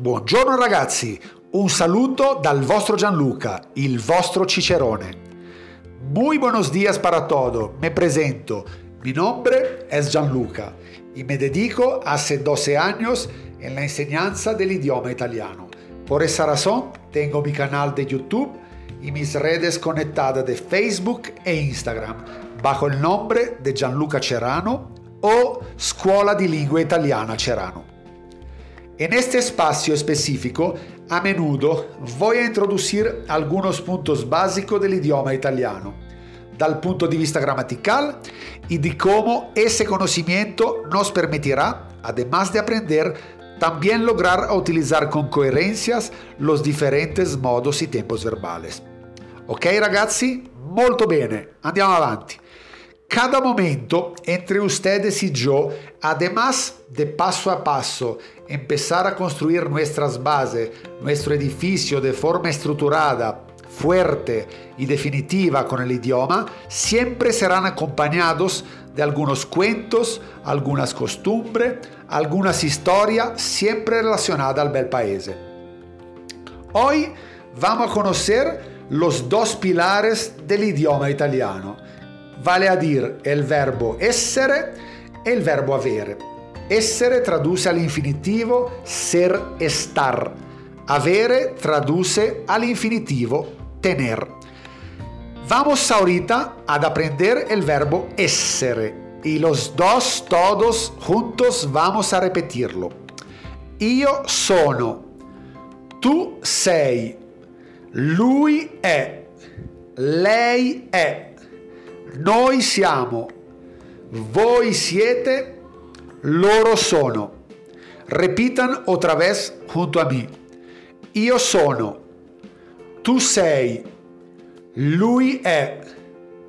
Buongiorno ragazzi, un saluto dal vostro Gianluca, il vostro Cicerone. Muy buenos días para todo, me presento. Mi nombre es Gianluca y me dedico hace 12 años en la enseñanza del idioma italiano. Por esa razón tengo mi canal de YouTube y mis redes conectadas de Facebook e Instagram bajo el nombre de Gianluca Cerano o Scuola di Lingua Italiana Cerano. En este espacio específico, a menudo voy a introducir algunos puntos básicos del idioma italiano, dal punto de vista gramatical y de cómo ese conocimiento nos permitirá, además de aprender, también lograr utilizar con coherencias los diferentes modos y tiempos verbales. Ok ragazzi? Molto bene, andiamo avanti. Cada momento entre ustedes y yo, además de paso a paso empezar a construir nuestras bases, nuestro edificio de forma estructurada, fuerte y definitiva con el idioma, siempre serán acompañados de algunos cuentos, algunas costumbres, algunas historias siempre relacionadas al bel paese. Hoy vamos a conocer los dos pilares del idioma italiano vale a dire il verbo essere e il verbo avere. Essere traduce all'infinitivo ser estar. Avere traduce all'infinitivo tener. Vamos ahorita a aprender el verbo essere y los dos todos juntos vamos a repetirlo. Io sono, tu sei, lui è, lei è. Noi siamo, voi siete, loro sono. Repitan otra vez junto a mí. Io sono, tu sei, lui è,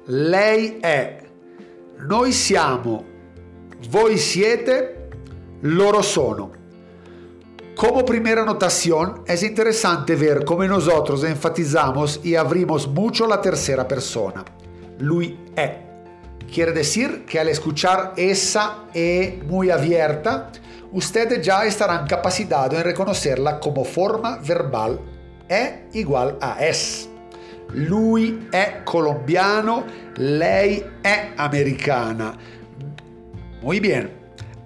lei è, noi siamo, voi siete, loro sono. Como primera notación, es interesante ver cómo nosotros enfatizamos y abrimos mucho la tercera persona. Lui è. Quiere decir que al escuchar esa E muy abierta, ustedes ya estarán capacitados en reconocerla como forma verbal è igual a es. Lui è colombiano, lei è americana. Muy bien.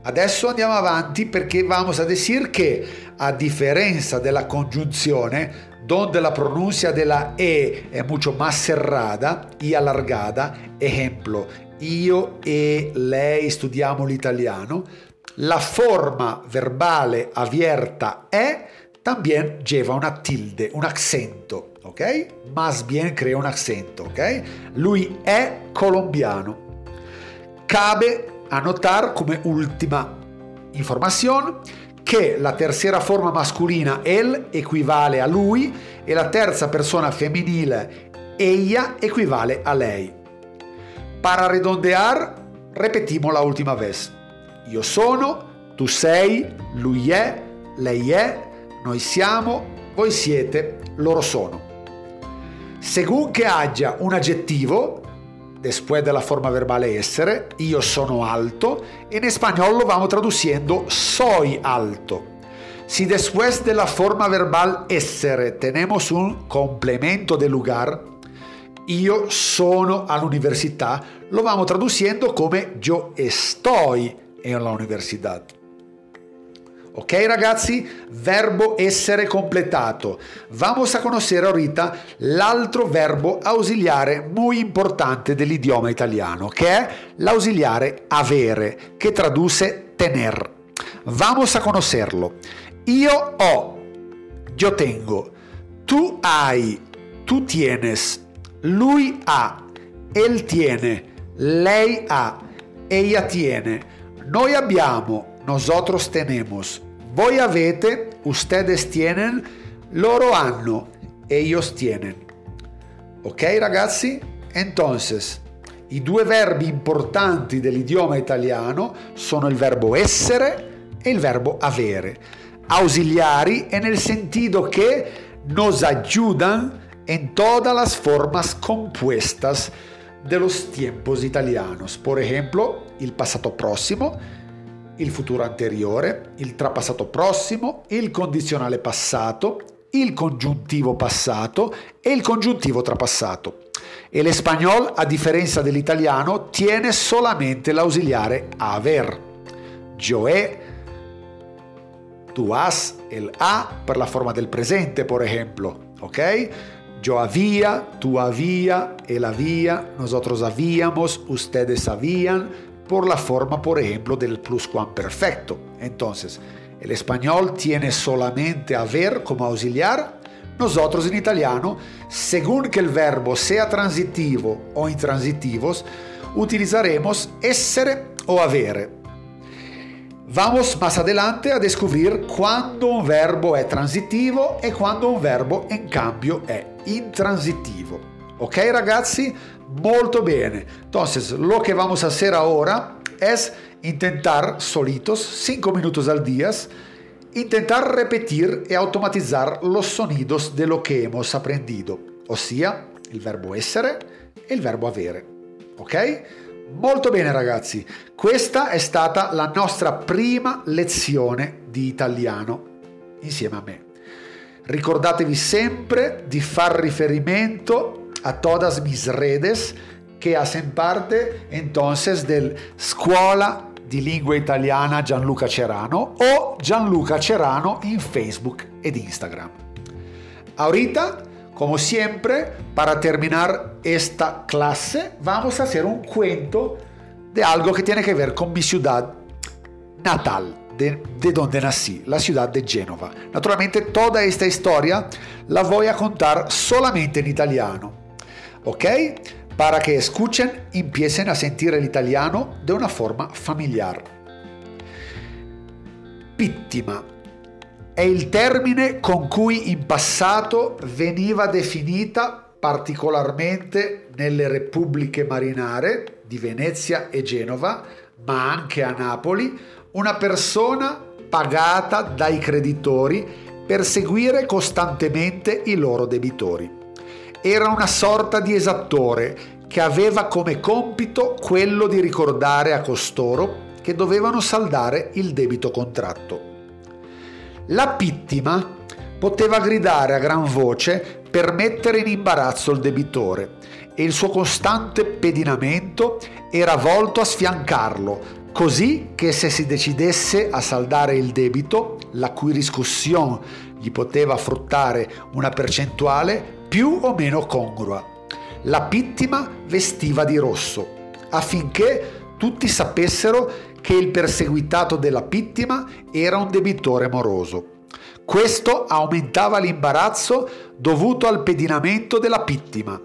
Adesso andiamo avanti perché vamos a decir che a differenza della congiunzione donde la pronuncia de la E es mucho más cerrada y alargada, ejemplo, io e lei studiamo l'italiano, la forma verbale abierta è también lleva una tilde, un accento, ok? Más bien crea un accento, ok? Lui è colombiano. Cabe anotar come ultima informazione che la tercera forma masculina el equivale a lui e la terza persona femminile ella equivale a lei. Para redondear, repetimos la última vez. Io sono, tu sei, lui è, lei è, noi siamo, voi siete, loro sono. Según che haya un aggettivo, después de la forma verbal essere, io sono alto, en español lo vamos traduciendo soy alto. Si después de la forma verbal essere tenemos un complemento de lugar, io sono all'università, lo vamos traduciendo come yo estoy en la universidad. Ok ragazzi? Verbo essere completato. Vamos a conocer ahorita l'altro verbo ausiliare muy importante dell'idioma italiano, che è l'ausiliare avere, che traduce tener. Vamos a conocerlo. Io ho, yo tengo. Tu hai, tu tienes. Lui ha, él tiene. Lei ha, ella tiene. Noi abbiamo, nosotros tenemos. Voi avete, ustedes tienen, loro hanno, ellos tienen. Ok ragazzi? Entonces, i due verbi importanti dell'idioma italiano sono il verbo essere e il verbo avere. Ausiliari e nel sentido che nos ayudan en todas las formas compuestas de los tiempos italianos. Por ejemplo, il passato prossimo il futuro anteriore, il trapassato prossimo, il condizionale passato, il congiuntivo passato e il congiuntivo trapassato. E l'espagnol, a differenza dell'italiano, tiene solamente l'ausiliare haver. Yo he, tu has, el ha per la forma del presente, por ejemplo. ¿Ok? Yo había, tú había, él había, nosotros habíamos, ustedes habían, por la forma, por ejemplo, del pluscuamperfecto. Entonces, el español tiene solamente haber como auxiliar. Nosotros en italiano, según que el verbo sea transitivo o intransitivos, utilizaremos essere o avere. Vamos más adelante a descubrir cuando un verbo è transitivo e quando un verbo en cambio è intransitivo. Ok ragazzi? Molto bene. Entonces, lo que vamos a hacer ahora es intentar solitos, 5 minutos al día, intentar repetir y automatizar los sonidos de lo que hemos aprendido, ossia il verbo essere e il verbo avere. Ok? Molto bene ragazzi, questa è stata la nostra prima lezione di italiano insieme a me. Ricordatevi sempre di far riferimento a todas mis redes che hacen parte entonces del Scuola di Lingua Italiana Gianluca Cerano o Gianluca Cerano in Facebook ed Instagram. Ahorita, como siempre, para terminar esta clase, vamos a hacer un cuento de algo que tiene que ver con mi ciudad natal. de, de, donde nací, la ciudad de Génova. Naturalmente toda esta historia la voy a contar solamente en italiano, ¿ok? Para que escuchen y empiecen a sentir el italiano de una forma familiar. Vittima è il termine con cui in passato veniva definita particolarmente nelle repubbliche marinare di Venezia e Genova, ma anche a Napoli, una persona pagata dai creditori per seguire costantemente i loro debitori. Era una sorta di esattore che aveva come compito quello di ricordare a costoro che dovevano saldare il debito contratto. La vittima poteva gridare a gran voce per mettere in imbarazzo il debitore e il suo costante pedinamento era volto a sfiancarlo, così che se si decidesse a saldare il debito, la cui riscossione gli poteva fruttare una percentuale più o meno congrua. La vittima vestiva di rosso, affinché tutti sapessero che il perseguitato della vittima era un debitore moroso. Questo aumentava l'imbarazzo dovuto al pedinamento della vittima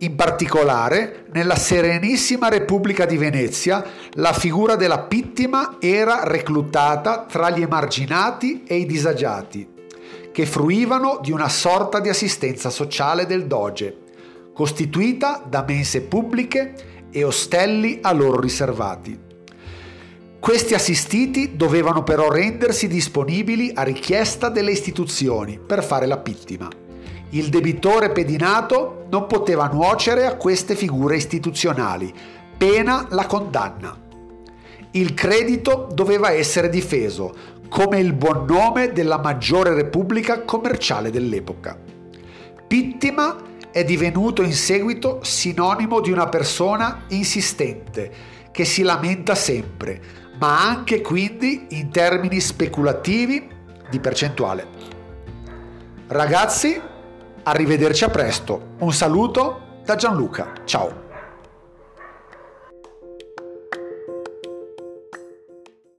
in particolare, nella Serenissima Repubblica di Venezia, la figura della vittima era reclutata tra gli emarginati e i disagiati, che fruivano di una sorta di assistenza sociale del doge, costituita da mense pubbliche e ostelli a loro riservati. Questi assistiti dovevano però rendersi disponibili a richiesta delle istituzioni per fare la vittima. Il debitore pedinato non poteva nuocere a queste figure istituzionali, pena la condanna. Il credito doveva essere difeso, come il buon nome della maggiore repubblica commerciale dell'epoca. Vittima è divenuto in seguito sinonimo di una persona insistente, che si lamenta sempre, ma anche quindi in termini speculativi di percentuale. Ragazzi, Arrivederci a presto. Un saluto da Gianluca. Ciao.